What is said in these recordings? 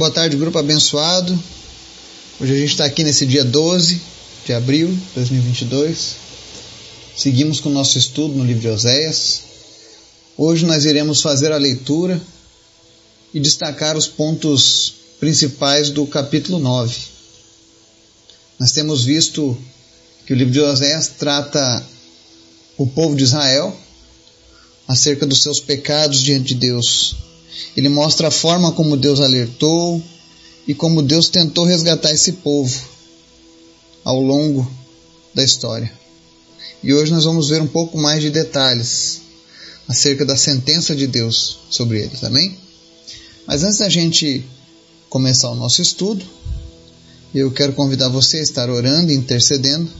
Boa tarde, grupo abençoado. Hoje a gente está aqui nesse dia 12 de abril de 2022. Seguimos com o nosso estudo no livro de Oséias. Hoje nós iremos fazer a leitura e destacar os pontos principais do capítulo 9. Nós temos visto que o livro de Oséias trata o povo de Israel acerca dos seus pecados diante de Deus. Ele mostra a forma como Deus alertou e como Deus tentou resgatar esse povo ao longo da história. E hoje nós vamos ver um pouco mais de detalhes acerca da sentença de Deus sobre eles, amém? Mas antes da gente começar o nosso estudo, eu quero convidar você a estar orando e intercedendo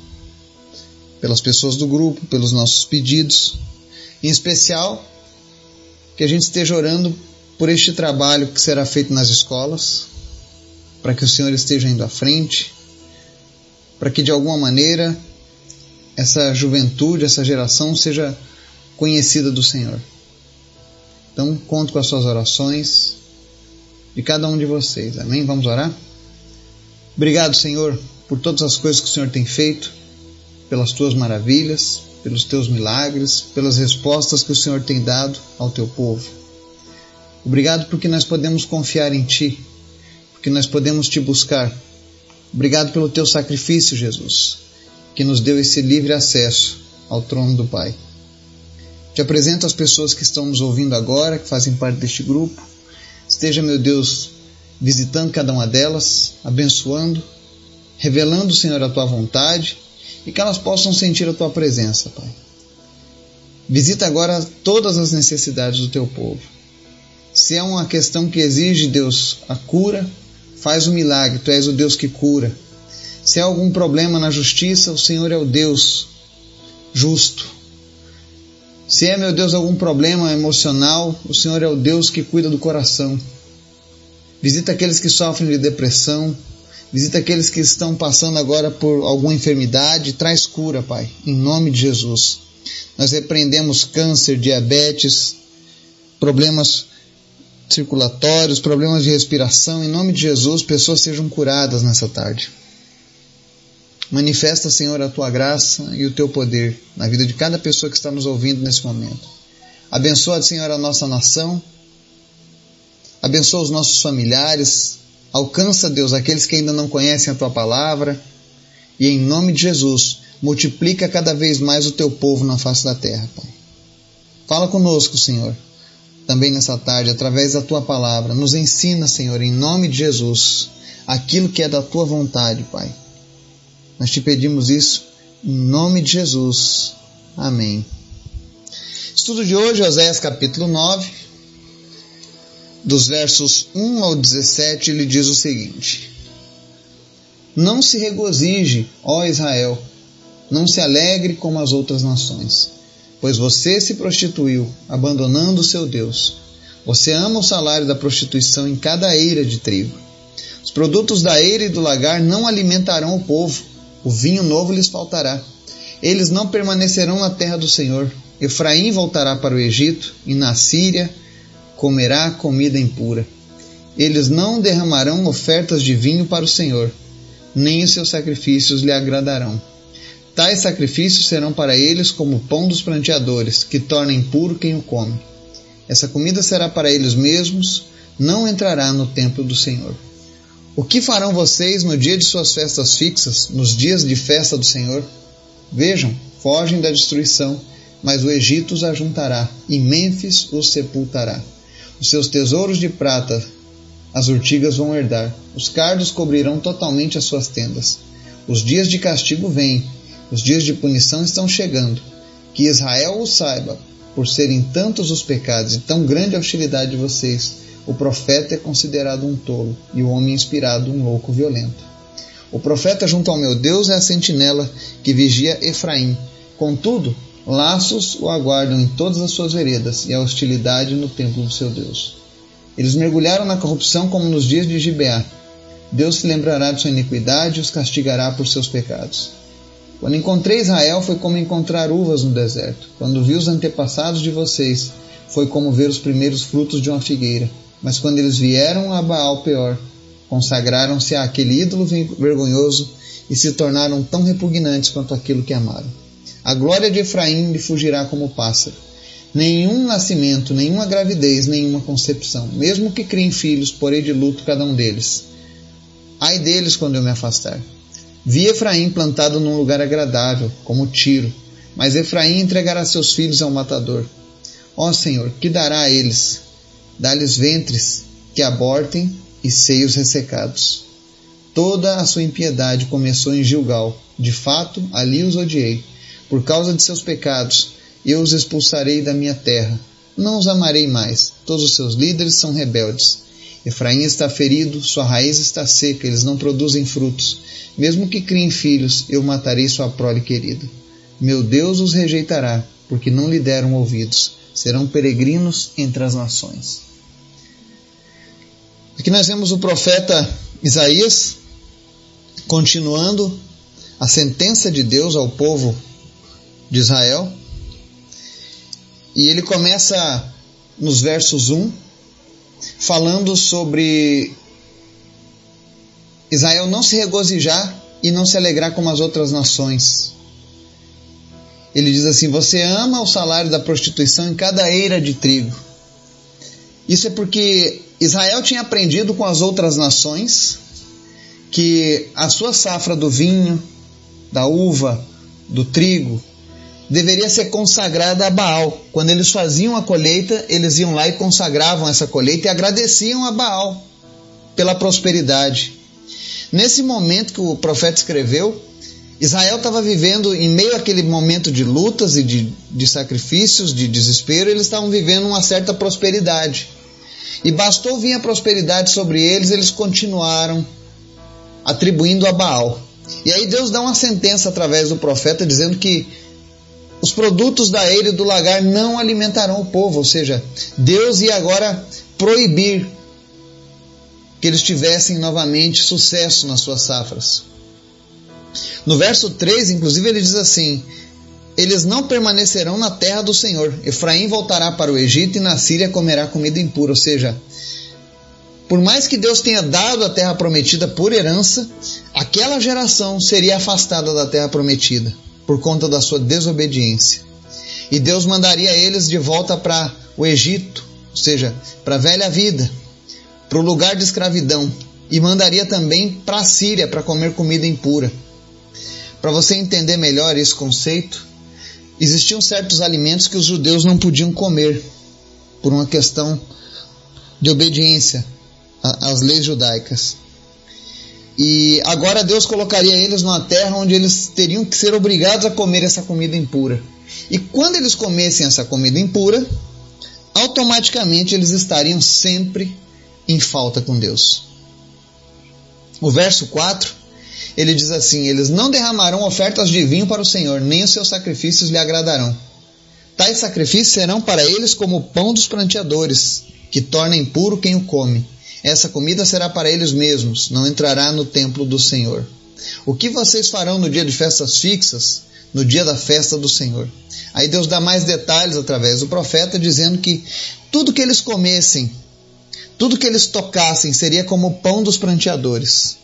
pelas pessoas do grupo, pelos nossos pedidos, em especial que a gente esteja orando por este trabalho que será feito nas escolas, para que o Senhor esteja indo à frente, para que de alguma maneira essa juventude, essa geração seja conhecida do Senhor. Então, conto com as suas orações de cada um de vocês. Amém? Vamos orar? Obrigado, Senhor, por todas as coisas que o Senhor tem feito, pelas tuas maravilhas, pelos teus milagres, pelas respostas que o Senhor tem dado ao teu povo. Obrigado porque nós podemos confiar em Ti, porque nós podemos Te buscar. Obrigado pelo Teu sacrifício, Jesus, que nos deu esse livre acesso ao trono do Pai. Te apresento as pessoas que estão nos ouvindo agora, que fazem parte deste grupo. Esteja, meu Deus, visitando cada uma delas, abençoando, revelando, Senhor, a Tua vontade e que elas possam sentir a Tua presença, Pai. Visita agora todas as necessidades do Teu povo se é uma questão que exige, Deus, a cura, faz o milagre, tu és o Deus que cura. Se há algum problema na justiça, o Senhor é o Deus justo. Se é, meu Deus, algum problema emocional, o Senhor é o Deus que cuida do coração. Visita aqueles que sofrem de depressão, visita aqueles que estão passando agora por alguma enfermidade, traz cura, Pai, em nome de Jesus. Nós repreendemos câncer, diabetes, problemas circulatórios, problemas de respiração. Em nome de Jesus, pessoas sejam curadas nessa tarde. Manifesta, Senhor, a tua graça e o teu poder na vida de cada pessoa que está nos ouvindo nesse momento. Abençoa, Senhor, a nossa nação. Abençoa os nossos familiares. Alcança, Deus, aqueles que ainda não conhecem a tua palavra. E em nome de Jesus, multiplica cada vez mais o teu povo na face da terra, Pai. Fala conosco, Senhor também nessa tarde, através da tua palavra. Nos ensina, Senhor, em nome de Jesus, aquilo que é da tua vontade, Pai. Nós te pedimos isso em nome de Jesus. Amém. Estudo de hoje, Oséias capítulo 9, dos versos 1 ao 17, ele diz o seguinte: Não se regozije, ó Israel, não se alegre como as outras nações pois você se prostituiu, abandonando seu Deus. Você ama o salário da prostituição em cada eira de trigo. Os produtos da eira e do lagar não alimentarão o povo, o vinho novo lhes faltará. Eles não permanecerão na terra do Senhor. Efraim voltará para o Egito, e na Síria comerá comida impura. Eles não derramarão ofertas de vinho para o Senhor, nem os seus sacrifícios lhe agradarão. Tais sacrifícios serão para eles como o pão dos pranteadores, que torna impuro quem o come. Essa comida será para eles mesmos, não entrará no templo do Senhor. O que farão vocês no dia de suas festas fixas, nos dias de festa do Senhor? Vejam, fogem da destruição, mas o Egito os ajuntará, e Mênfis os sepultará. Os seus tesouros de prata as urtigas vão herdar, os cardos cobrirão totalmente as suas tendas. Os dias de castigo vêm, os dias de punição estão chegando. Que Israel o saiba, por serem tantos os pecados e tão grande a hostilidade de vocês, o profeta é considerado um tolo e o homem inspirado um louco violento. O profeta junto ao meu Deus é a sentinela que vigia Efraim. Contudo, laços o aguardam em todas as suas veredas e a hostilidade no templo do seu Deus. Eles mergulharam na corrupção como nos dias de Gibeá. Deus se lembrará de sua iniquidade e os castigará por seus pecados. Quando encontrei Israel, foi como encontrar uvas no deserto. Quando vi os antepassados de vocês, foi como ver os primeiros frutos de uma figueira. Mas quando eles vieram a Baal Peor, consagraram-se àquele ídolo vergonhoso e se tornaram tão repugnantes quanto aquilo que amaram. A glória de Efraim lhe fugirá como pássaro. Nenhum nascimento, nenhuma gravidez, nenhuma concepção. Mesmo que criem filhos, porei de luto cada um deles. Ai deles quando eu me afastar. Vi Efraim plantado num lugar agradável, como Tiro, mas Efraim entregará seus filhos ao matador. Ó Senhor, que dará a eles? Dá-lhes ventres que abortem e seios ressecados. Toda a sua impiedade começou em Gilgal. De fato, ali os odiei. Por causa de seus pecados, eu os expulsarei da minha terra. Não os amarei mais. Todos os seus líderes são rebeldes. Efraim está ferido, sua raiz está seca, eles não produzem frutos. Mesmo que criem filhos, eu matarei sua prole querida. Meu Deus os rejeitará, porque não lhe deram ouvidos. Serão peregrinos entre as nações. Aqui nós vemos o profeta Isaías continuando a sentença de Deus ao povo de Israel. E ele começa nos versos 1 falando sobre Israel não se regozijar e não se alegrar como as outras nações. Ele diz assim: Você ama o salário da prostituição em cada eira de trigo. Isso é porque Israel tinha aprendido com as outras nações que a sua safra do vinho, da uva, do trigo, deveria ser consagrada a Baal. Quando eles faziam a colheita, eles iam lá e consagravam essa colheita e agradeciam a Baal pela prosperidade. Nesse momento que o profeta escreveu, Israel estava vivendo em meio àquele momento de lutas e de, de sacrifícios, de desespero, eles estavam vivendo uma certa prosperidade. E bastou vir a prosperidade sobre eles, eles continuaram atribuindo a Baal. E aí Deus dá uma sentença através do profeta dizendo que os produtos da eira e do lagar não alimentarão o povo, ou seja, Deus ia agora proibir que eles tivessem novamente sucesso nas suas safras. No verso 3, inclusive, ele diz assim: Eles não permanecerão na terra do Senhor. Efraim voltará para o Egito e na Síria comerá comida impura. Ou seja, por mais que Deus tenha dado a terra prometida por herança, aquela geração seria afastada da terra prometida por conta da sua desobediência. E Deus mandaria eles de volta para o Egito, ou seja, para a velha vida, para o lugar de escravidão, e mandaria também para a Síria para comer comida impura. Para você entender melhor esse conceito, existiam certos alimentos que os judeus não podiam comer por uma questão de obediência às leis judaicas. E agora Deus colocaria eles numa terra onde eles teriam que ser obrigados a comer essa comida impura. E quando eles comessem essa comida impura, automaticamente eles estariam sempre em falta com Deus. O verso 4, ele diz assim: Eles não derramarão ofertas de vinho para o Senhor, nem os seus sacrifícios lhe agradarão. Tais sacrifícios serão para eles como o pão dos pranteadores, que torna impuro quem o come. Essa comida será para eles mesmos, não entrará no templo do Senhor. O que vocês farão no dia de festas fixas, no dia da festa do Senhor? Aí Deus dá mais detalhes através do profeta, dizendo que tudo que eles comessem tudo que eles tocassem seria como o pão dos pranteadores.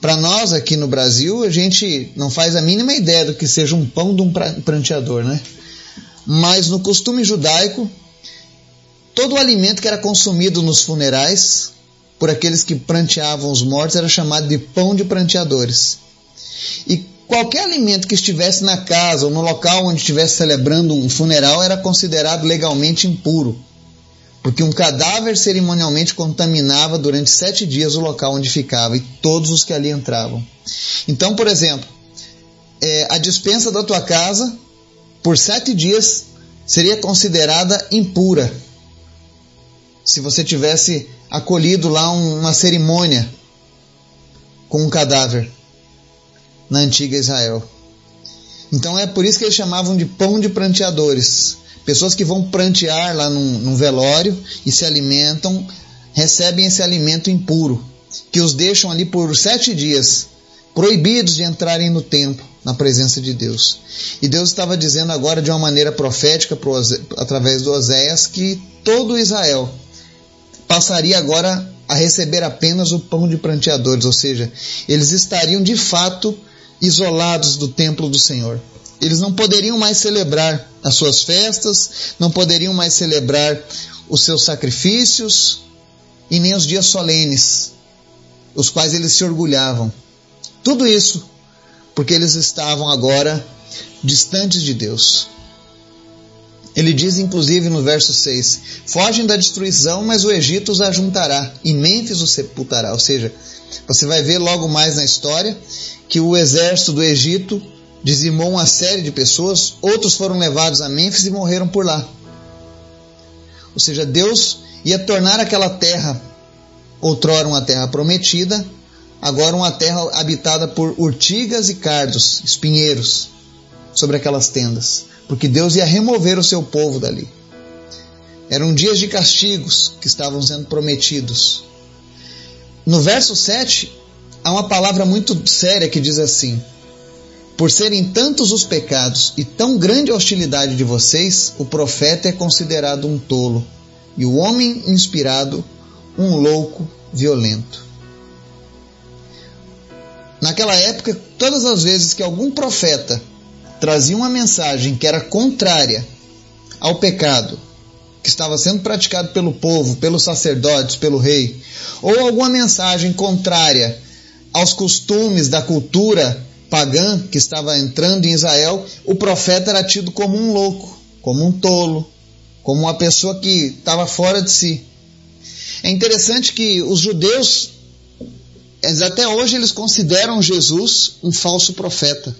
Para nós aqui no Brasil, a gente não faz a mínima ideia do que seja um pão de um pranteador, né? Mas no costume judaico, todo o alimento que era consumido nos funerais por aqueles que pranteavam os mortos era chamado de pão de pranteadores. E qualquer alimento que estivesse na casa ou no local onde estivesse celebrando um funeral era considerado legalmente impuro porque um cadáver cerimonialmente contaminava durante sete dias o local onde ficava e todos os que ali entravam. Então, por exemplo, é, a dispensa da tua casa por sete dias seria considerada impura se você tivesse acolhido lá uma cerimônia com um cadáver na antiga Israel. Então é por isso que eles chamavam de pão de pranteadores. Pessoas que vão prantear lá num, num velório e se alimentam, recebem esse alimento impuro, que os deixam ali por sete dias, proibidos de entrarem no templo, na presença de Deus. E Deus estava dizendo agora de uma maneira profética, através do Oséias, que todo Israel passaria agora a receber apenas o pão de pranteadores, ou seja, eles estariam de fato isolados do templo do Senhor. Eles não poderiam mais celebrar as suas festas, não poderiam mais celebrar os seus sacrifícios e nem os dias solenes, os quais eles se orgulhavam. Tudo isso porque eles estavam agora distantes de Deus. Ele diz inclusive no verso 6: Fogem da destruição, mas o Egito os ajuntará e Mênfis os sepultará. Ou seja, você vai ver logo mais na história que o exército do Egito dizimou uma série de pessoas, outros foram levados a Mênfis e morreram por lá. Ou seja, Deus ia tornar aquela terra, outrora uma terra prometida, agora uma terra habitada por urtigas e cardos, espinheiros, sobre aquelas tendas, porque Deus ia remover o seu povo dali. Eram dias de castigos que estavam sendo prometidos. No verso 7, há uma palavra muito séria que diz assim: Por serem tantos os pecados e tão grande a hostilidade de vocês, o profeta é considerado um tolo, e o homem inspirado um louco violento. Naquela época, todas as vezes que algum profeta trazia uma mensagem que era contrária ao pecado que estava sendo praticado pelo povo, pelos sacerdotes, pelo rei, ou alguma mensagem contrária aos costumes da cultura pagã que estava entrando em Israel, o profeta era tido como um louco, como um tolo, como uma pessoa que estava fora de si. É interessante que os judeus, até hoje, eles consideram Jesus um falso profeta.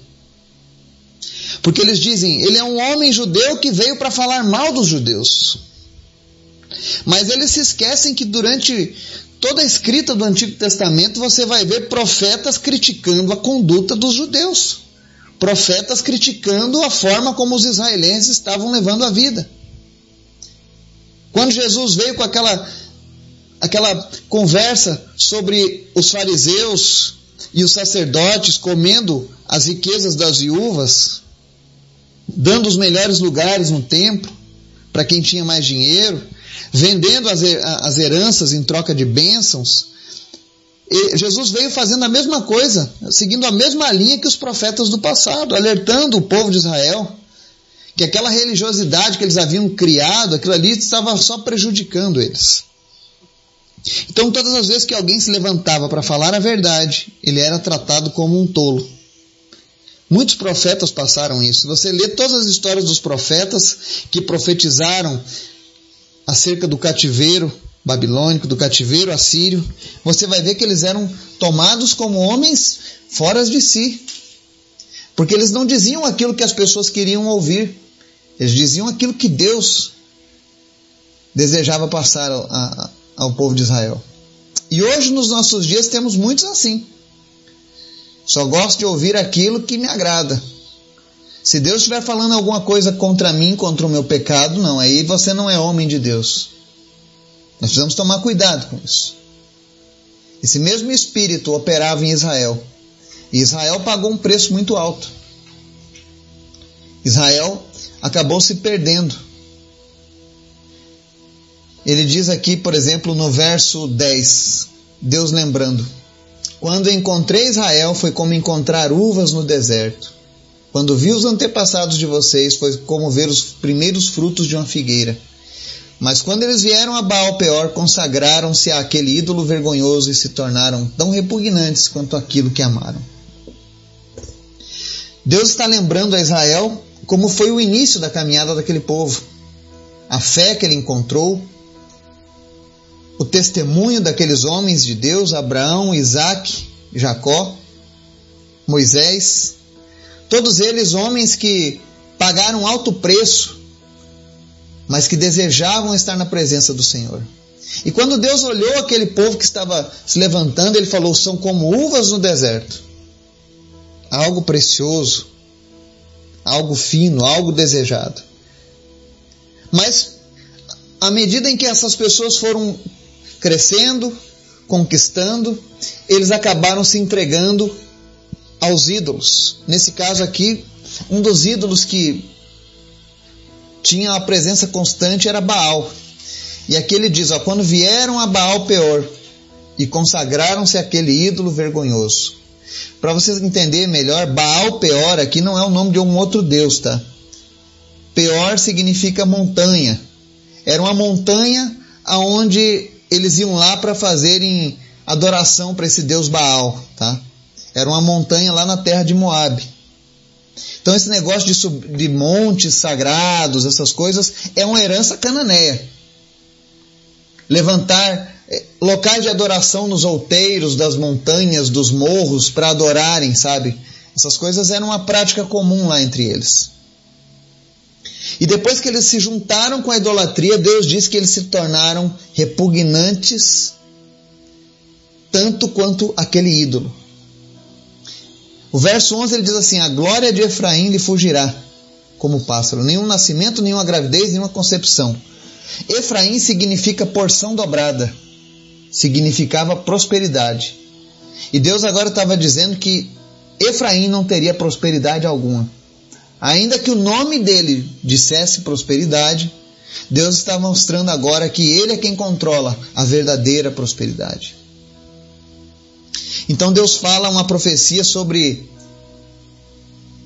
Porque eles dizem, ele é um homem judeu que veio para falar mal dos judeus. Mas eles se esquecem que durante toda a escrita do Antigo Testamento você vai ver profetas criticando a conduta dos judeus. Profetas criticando a forma como os israelenses estavam levando a vida. Quando Jesus veio com aquela, aquela conversa sobre os fariseus e os sacerdotes comendo as riquezas das viúvas, dando os melhores lugares no templo para quem tinha mais dinheiro, vendendo as, as heranças em troca de bênçãos. E Jesus veio fazendo a mesma coisa, seguindo a mesma linha que os profetas do passado, alertando o povo de Israel que aquela religiosidade que eles haviam criado, aquilo ali estava só prejudicando eles. Então, todas as vezes que alguém se levantava para falar a verdade, ele era tratado como um tolo. Muitos profetas passaram isso. Você lê todas as histórias dos profetas que profetizaram acerca do cativeiro babilônico, do cativeiro assírio, você vai ver que eles eram tomados como homens fora de si. Porque eles não diziam aquilo que as pessoas queriam ouvir. Eles diziam aquilo que Deus desejava passar ao, ao povo de Israel. E hoje, nos nossos dias, temos muitos assim. Só gosto de ouvir aquilo que me agrada. Se Deus estiver falando alguma coisa contra mim, contra o meu pecado, não, aí você não é homem de Deus. Nós precisamos tomar cuidado com isso. Esse mesmo espírito operava em Israel. E Israel pagou um preço muito alto. Israel acabou se perdendo. Ele diz aqui, por exemplo, no verso 10, Deus lembrando: quando encontrei Israel, foi como encontrar uvas no deserto. Quando vi os antepassados de vocês, foi como ver os primeiros frutos de uma figueira. Mas quando eles vieram a Baal Peor, consagraram-se àquele ídolo vergonhoso e se tornaram tão repugnantes quanto aquilo que amaram. Deus está lembrando a Israel como foi o início da caminhada daquele povo. A fé que ele encontrou, o testemunho daqueles homens de Deus, Abraão, Isaac, Jacó, Moisés, todos eles homens que pagaram alto preço, mas que desejavam estar na presença do Senhor. E quando Deus olhou aquele povo que estava se levantando, ele falou: são como uvas no deserto. Algo precioso, algo fino, algo desejado. Mas à medida em que essas pessoas foram crescendo, conquistando, eles acabaram se entregando aos ídolos. Nesse caso aqui, um dos ídolos que tinha a presença constante era Baal. E aqui ele diz: ó, quando vieram a Baal Peor, e consagraram-se àquele ídolo vergonhoso. Para vocês entenderem melhor, Baal Peor aqui não é o nome de um outro deus, tá? Peor significa montanha. Era uma montanha aonde eles iam lá para fazerem adoração para esse deus Baal, tá? Era uma montanha lá na terra de Moabe. Então esse negócio de, sub, de montes sagrados, essas coisas, é uma herança cananeia. Levantar eh, locais de adoração nos outeiros das montanhas, dos morros, para adorarem, sabe? Essas coisas eram uma prática comum lá entre eles. E depois que eles se juntaram com a idolatria, Deus diz que eles se tornaram repugnantes tanto quanto aquele ídolo. O verso 11 ele diz assim: A glória de Efraim lhe fugirá como pássaro, nenhum nascimento, nenhuma gravidez, nenhuma concepção. Efraim significa porção dobrada, significava prosperidade. E Deus agora estava dizendo que Efraim não teria prosperidade alguma. Ainda que o nome dele dissesse prosperidade, Deus está mostrando agora que ele é quem controla a verdadeira prosperidade. Então Deus fala uma profecia sobre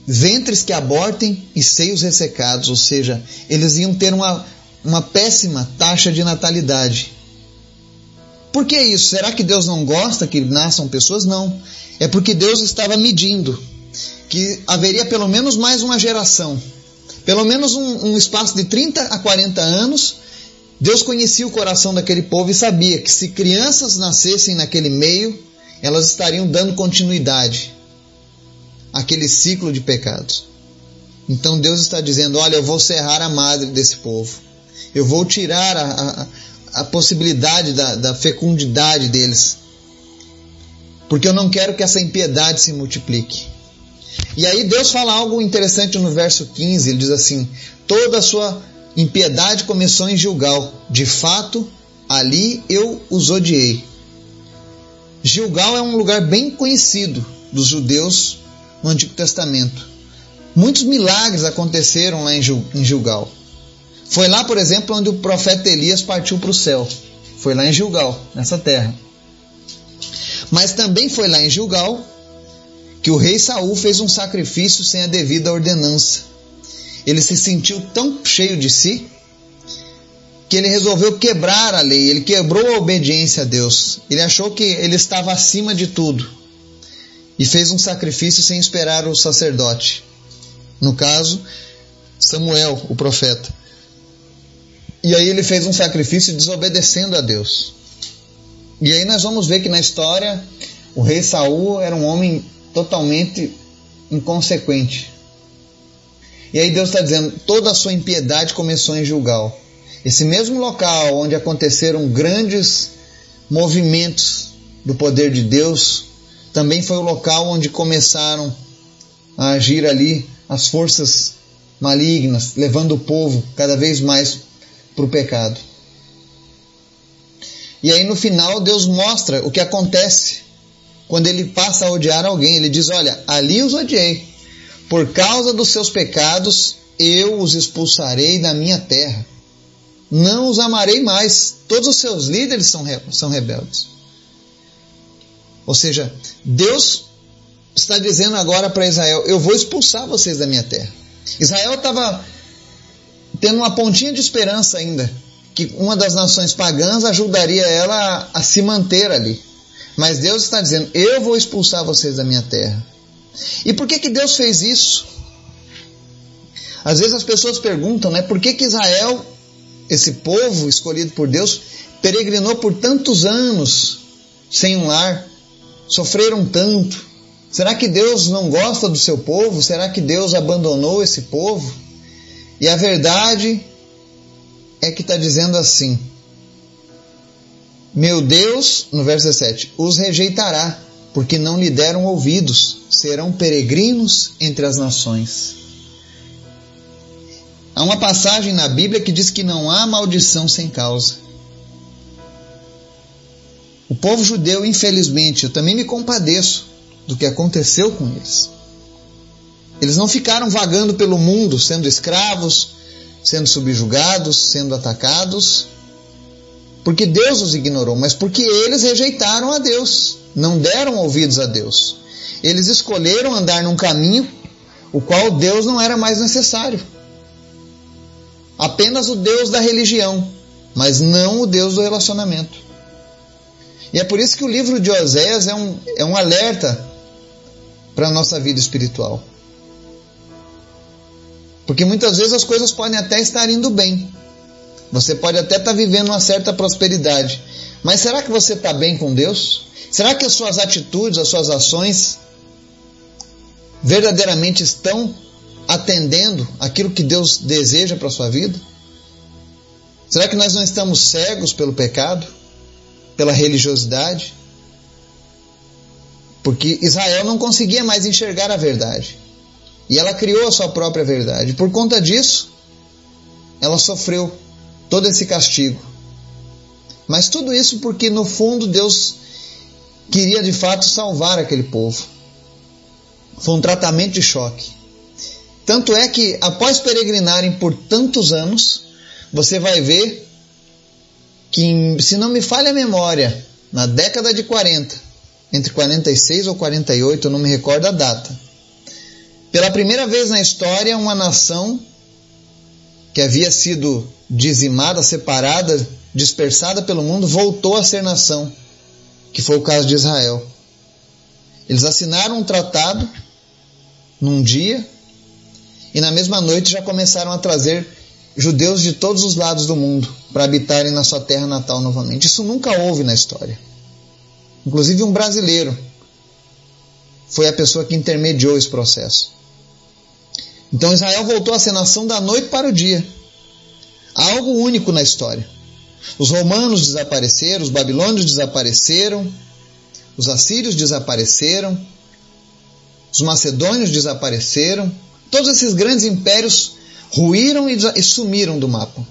ventres que abortem e seios ressecados, ou seja, eles iam ter uma, uma péssima taxa de natalidade. Por que isso? Será que Deus não gosta que nasçam pessoas? Não. É porque Deus estava medindo que haveria pelo menos mais uma geração, pelo menos um, um espaço de 30 a 40 anos. Deus conhecia o coração daquele povo e sabia que se crianças nascessem naquele meio, elas estariam dando continuidade àquele ciclo de pecados. Então Deus está dizendo: Olha, eu vou cerrar a madre desse povo, eu vou tirar a, a, a possibilidade da, da fecundidade deles, porque eu não quero que essa impiedade se multiplique. E aí Deus fala algo interessante no verso 15, ele diz assim: Toda a sua impiedade começou em Gilgal, de fato, ali eu os odiei. Gilgal é um lugar bem conhecido dos judeus no Antigo Testamento. Muitos milagres aconteceram lá em Gilgal. Foi lá, por exemplo, onde o profeta Elias partiu para o céu. Foi lá em Gilgal, nessa terra. Mas também foi lá em Gilgal que o rei Saul fez um sacrifício sem a devida ordenança. Ele se sentiu tão cheio de si que ele resolveu quebrar a lei, ele quebrou a obediência a Deus. Ele achou que ele estava acima de tudo e fez um sacrifício sem esperar o sacerdote. No caso, Samuel, o profeta. E aí ele fez um sacrifício desobedecendo a Deus. E aí nós vamos ver que na história o rei Saul era um homem totalmente inconsequente. E aí Deus está dizendo: toda a sua impiedade começou em Gilgal. Esse mesmo local onde aconteceram grandes movimentos do poder de Deus, também foi o local onde começaram a agir ali as forças malignas, levando o povo cada vez mais para o pecado. E aí no final Deus mostra o que acontece quando ele passa a odiar alguém. Ele diz: Olha, ali os odiei. Por causa dos seus pecados, eu os expulsarei da minha terra não os amarei mais. Todos os seus líderes são, são rebeldes. Ou seja, Deus está dizendo agora para Israel: Eu vou expulsar vocês da minha terra. Israel estava tendo uma pontinha de esperança ainda, que uma das nações pagãs ajudaria ela a, a se manter ali. Mas Deus está dizendo: Eu vou expulsar vocês da minha terra. E por que, que Deus fez isso? Às vezes as pessoas perguntam, né? Por que, que Israel esse povo escolhido por Deus peregrinou por tantos anos sem um lar, sofreram tanto. Será que Deus não gosta do seu povo? Será que Deus abandonou esse povo? E a verdade é que está dizendo assim: Meu Deus, no verso 17, os rejeitará, porque não lhe deram ouvidos, serão peregrinos entre as nações. Há uma passagem na Bíblia que diz que não há maldição sem causa. O povo judeu, infelizmente, eu também me compadeço do que aconteceu com eles. Eles não ficaram vagando pelo mundo, sendo escravos, sendo subjugados, sendo atacados. Porque Deus os ignorou, mas porque eles rejeitaram a Deus, não deram ouvidos a Deus. Eles escolheram andar num caminho o qual Deus não era mais necessário. Apenas o Deus da religião, mas não o Deus do relacionamento. E é por isso que o livro de Oséias é um, é um alerta para a nossa vida espiritual. Porque muitas vezes as coisas podem até estar indo bem. Você pode até estar vivendo uma certa prosperidade. Mas será que você está bem com Deus? Será que as suas atitudes, as suas ações verdadeiramente estão atendendo aquilo que Deus deseja para a sua vida? Será que nós não estamos cegos pelo pecado, pela religiosidade? Porque Israel não conseguia mais enxergar a verdade. E ela criou a sua própria verdade. Por conta disso, ela sofreu todo esse castigo. Mas tudo isso porque no fundo Deus queria de fato salvar aquele povo. Foi um tratamento de choque. Tanto é que após peregrinarem por tantos anos, você vai ver que, se não me falha a memória, na década de 40, entre 46 ou 48, eu não me recordo a data, pela primeira vez na história, uma nação que havia sido dizimada, separada, dispersada pelo mundo, voltou a ser nação, que foi o caso de Israel. Eles assinaram um tratado num dia e na mesma noite já começaram a trazer judeus de todos os lados do mundo para habitarem na sua terra natal novamente. Isso nunca houve na história. Inclusive um brasileiro foi a pessoa que intermediou esse processo. Então Israel voltou a ser nação da noite para o dia. Algo único na história. Os romanos desapareceram, os babilônios desapareceram, os assírios desapareceram, os macedônios desapareceram, todos esses grandes impérios ruíram e sumiram do mapa,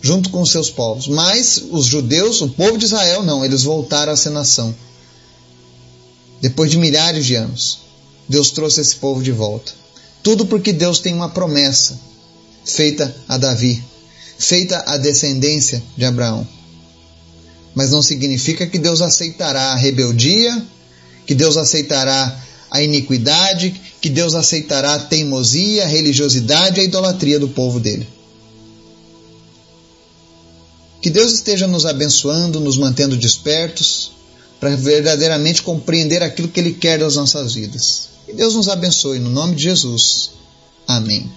junto com os seus povos. Mas os judeus, o povo de Israel, não, eles voltaram a ser nação. Depois de milhares de anos, Deus trouxe esse povo de volta. Tudo porque Deus tem uma promessa feita a Davi, feita à descendência de Abraão. Mas não significa que Deus aceitará a rebeldia, que Deus aceitará a iniquidade, que Deus aceitará a teimosia, a religiosidade e a idolatria do povo dele. Que Deus esteja nos abençoando, nos mantendo despertos, para verdadeiramente compreender aquilo que Ele quer das nossas vidas. Que Deus nos abençoe, no nome de Jesus. Amém.